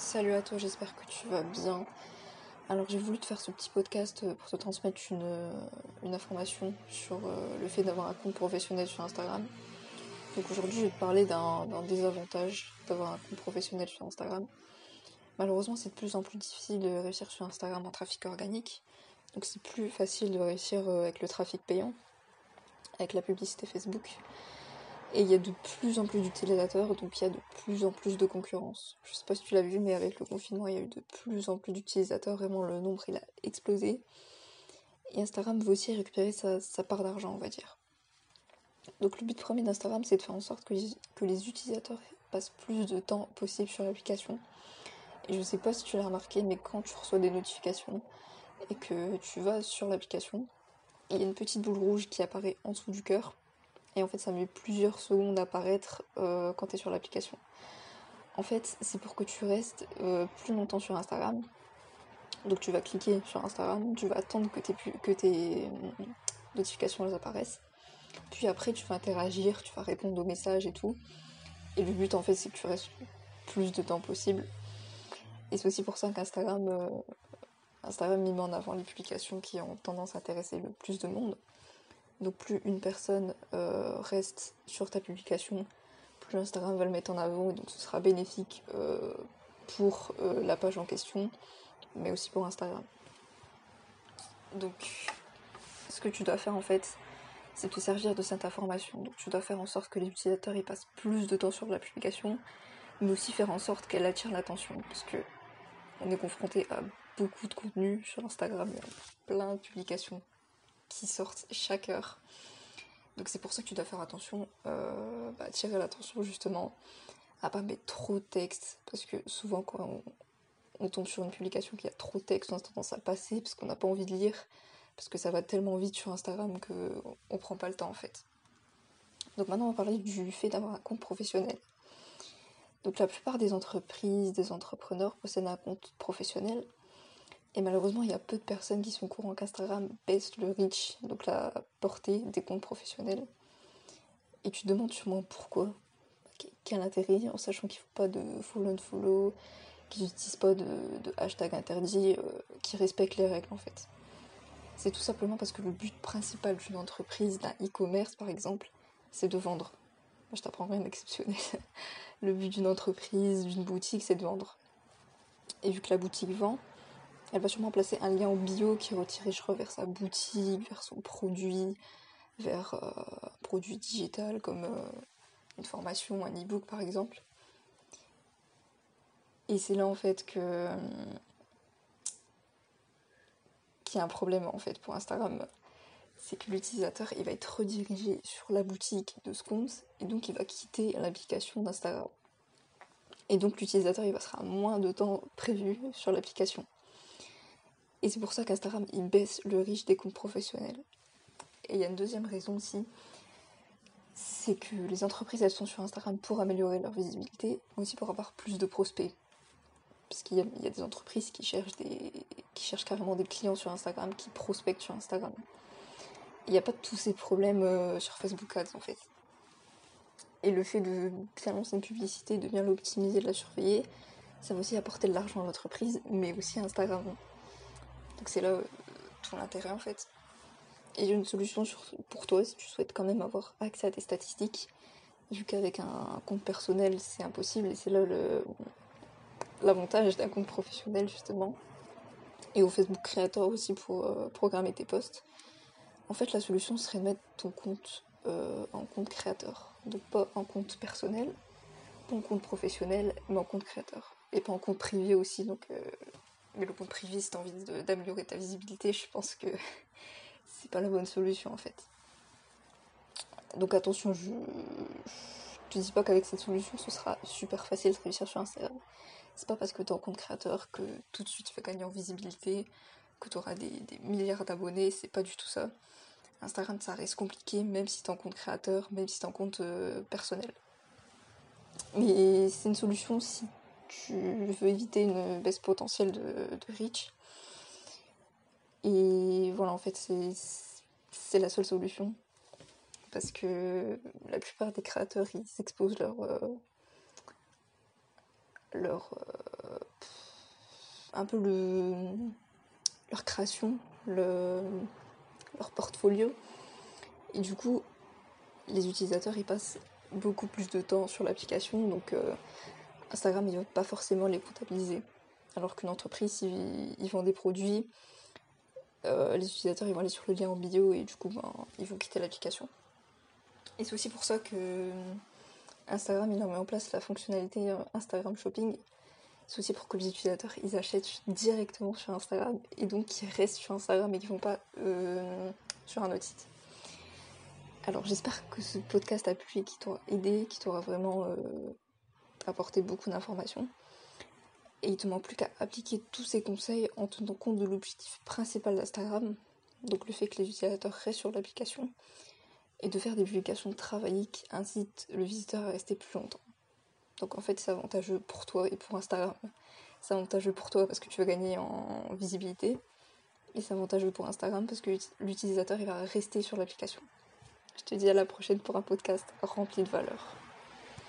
Salut à toi, j'espère que tu vas bien. Alors j'ai voulu te faire ce petit podcast pour te transmettre une, une information sur euh, le fait d'avoir un compte professionnel sur Instagram. Donc aujourd'hui je vais te parler d'un désavantage d'avoir un compte professionnel sur Instagram. Malheureusement c'est de plus en plus difficile de réussir sur Instagram en trafic organique. Donc c'est plus facile de réussir euh, avec le trafic payant, avec la publicité Facebook. Et il y a de plus en plus d'utilisateurs, donc il y a de plus en plus de concurrence. Je sais pas si tu l'as vu, mais avec le confinement, il y a eu de plus en plus d'utilisateurs. Vraiment, le nombre, il a explosé. Et Instagram veut aussi récupérer sa, part d'argent, on va dire. Donc le but premier d'Instagram, c'est de faire en sorte que les, utilisateurs passent plus de temps possible sur l'application. Et je sais pas si tu l'as remarqué, mais quand tu reçois des notifications et que tu vas sur l'application, il y a une petite boule rouge qui apparaît en dessous du cœur et en fait, ça met plusieurs secondes à apparaître euh, quand tu es sur l'application. En fait, c'est pour que tu restes euh, plus longtemps sur Instagram. Donc tu vas cliquer sur Instagram, tu vas attendre que tes, euh, notifications apparaissent. Puis après, tu vas interagir, tu vas répondre aux messages et tout. Et le but, en fait, c'est que tu restes plus de temps possible. Et c'est aussi pour ça qu'Instagram Instagram met en avant les publications qui ont tendance à intéresser le plus de monde. Donc plus une personne euh, reste sur ta publication, plus Instagram va le mettre en avant et donc ce sera bénéfique euh, pour euh, la page en question, mais aussi pour Instagram. Donc ce que tu dois faire en fait, c'est te servir de cette information. Donc tu dois faire en sorte que les utilisateurs y passent plus de temps sur la publication, mais aussi faire en sorte qu'elle attire l'attention, parce que on est confronté à beaucoup de contenu sur Instagram, il y a plein de publications qui sortent chaque heure. Donc c'est pour ça que tu dois faire attention, euh, bah, tirer l'attention justement à pas mettre trop de texte, parce que souvent quand on, tombe sur une publication qui a trop de texte, on a tendance à passer parce qu'on n'a pas envie de lire, parce que ça va tellement vite sur Instagram que on prend pas le temps en fait. Donc maintenant on va parler du fait d'avoir un compte professionnel. Donc la plupart des entreprises, des entrepreneurs possèdent un compte professionnel et malheureusement, il y a peu de personnes qui sont au courant qu'Instagram baisse le reach, donc la portée des comptes professionnels. Et tu te demandes sûrement pourquoi. Quel intérêt, en sachant qu'il ne faut pas de follow and follow, qu'ils n'utilisent pas de, hashtag interdit, euh, qui respectent les règles en fait. C'est tout simplement parce que le but principal d'une entreprise, d'un e-commerce par exemple, c'est de vendre. Moi, je t'apprends rien d'exceptionnel. le but d'une entreprise, d'une boutique, c'est de vendre. Et vu que la boutique vend, elle va sûrement placer un lien en bio qui redirigera vers sa boutique, vers son produit, vers euh, un produit digital comme euh, une formation, un e-book par exemple. Et c'est là en fait que euh, qu'il y a un problème en fait pour Instagram. C'est que l'utilisateur il va être redirigé sur la boutique de ce et donc il va quitter l'application d'Instagram. Et donc l'utilisateur il passera moins de temps prévu sur l'application. Et c'est pour ça qu'Instagram, il baisse le riche des comptes professionnels. Et il y a une deuxième raison aussi, c'est que les entreprises, elles sont sur Instagram pour améliorer leur visibilité, mais aussi pour avoir plus de prospects. Parce qu'il y, a des entreprises qui cherchent, des, qui cherchent carrément des clients sur Instagram, qui prospectent sur Instagram. Il n'y a pas tous ces problèmes euh, sur Facebook Ads en fait. Et le fait de bien lancer une publicité, de bien l'optimiser, de la surveiller, ça va aussi apporter de l'argent à l'entreprise, mais aussi à Instagram. Donc c'est là euh, tout l'intérêt en fait. Et j'ai une solution pour toi si tu souhaites quand même avoir accès à tes statistiques, vu qu'avec un compte personnel c'est impossible et c'est là l'avantage d'un compte professionnel justement. Et au Facebook Creator aussi pour euh, programmer tes posts. En fait la solution serait de mettre ton compte euh, en compte créateur. Donc pas en compte personnel, pas en compte professionnel, mais en compte créateur. Et pas en compte privé aussi, donc mais le compte privé, si t'as envie d'améliorer ta visibilité, je pense que c'est pas la bonne solution en fait. Donc attention, je, te dis pas qu'avec cette solution ce sera super facile de réussir sur Instagram. C'est pas parce que t'es en compte créateur que tout de suite tu vas gagner en visibilité, que tu auras des, milliards d'abonnés, c'est pas du tout ça. Instagram ça reste compliqué même si t'es en compte créateur, même si t'es en compte euh, personnel. Mais c'est une solution si tu veux éviter une baisse potentielle de, de reach. Et voilà, en fait, c'est la seule solution. Parce que la plupart des créateurs, ils exposent leur, euh, leur, euh, un peu le, leur création, le, leur portfolio. Et du coup, les utilisateurs ils passent beaucoup plus de temps sur l'application, donc euh, Instagram il va pas forcément les comptabiliser. Alors qu'une entreprise, ils, vend des produits, euh, les utilisateurs ils vont aller sur le lien en bio et du coup ben, ils vont quitter l'application. Et c'est aussi pour ça que Instagram il a mis en place la fonctionnalité euh, Instagram Shopping. C'est aussi pour que les utilisateurs ils achètent directement sur Instagram et donc qu'ils restent sur Instagram et qu'ils vont pas sur un autre site. Alors j'espère que ce podcast a pu et qui t'aura aidé, qui t'aura vraiment euh, apporté beaucoup d'informations. Et il te manque plus qu'à appliquer tous ces conseils en tenant compte de l'objectif principal d'Instagram, donc le fait que les utilisateurs restent sur l'application, et de faire des publications travaillées qui incitent le visiteur à rester plus longtemps. Donc en fait c'est avantageux pour toi et pour Instagram. C'est avantageux pour toi parce que tu vas gagner en visibilité, et c'est avantageux pour Instagram parce que l'utilisateur il va rester sur l'application. Je te dis à la prochaine pour un podcast rempli de valeur.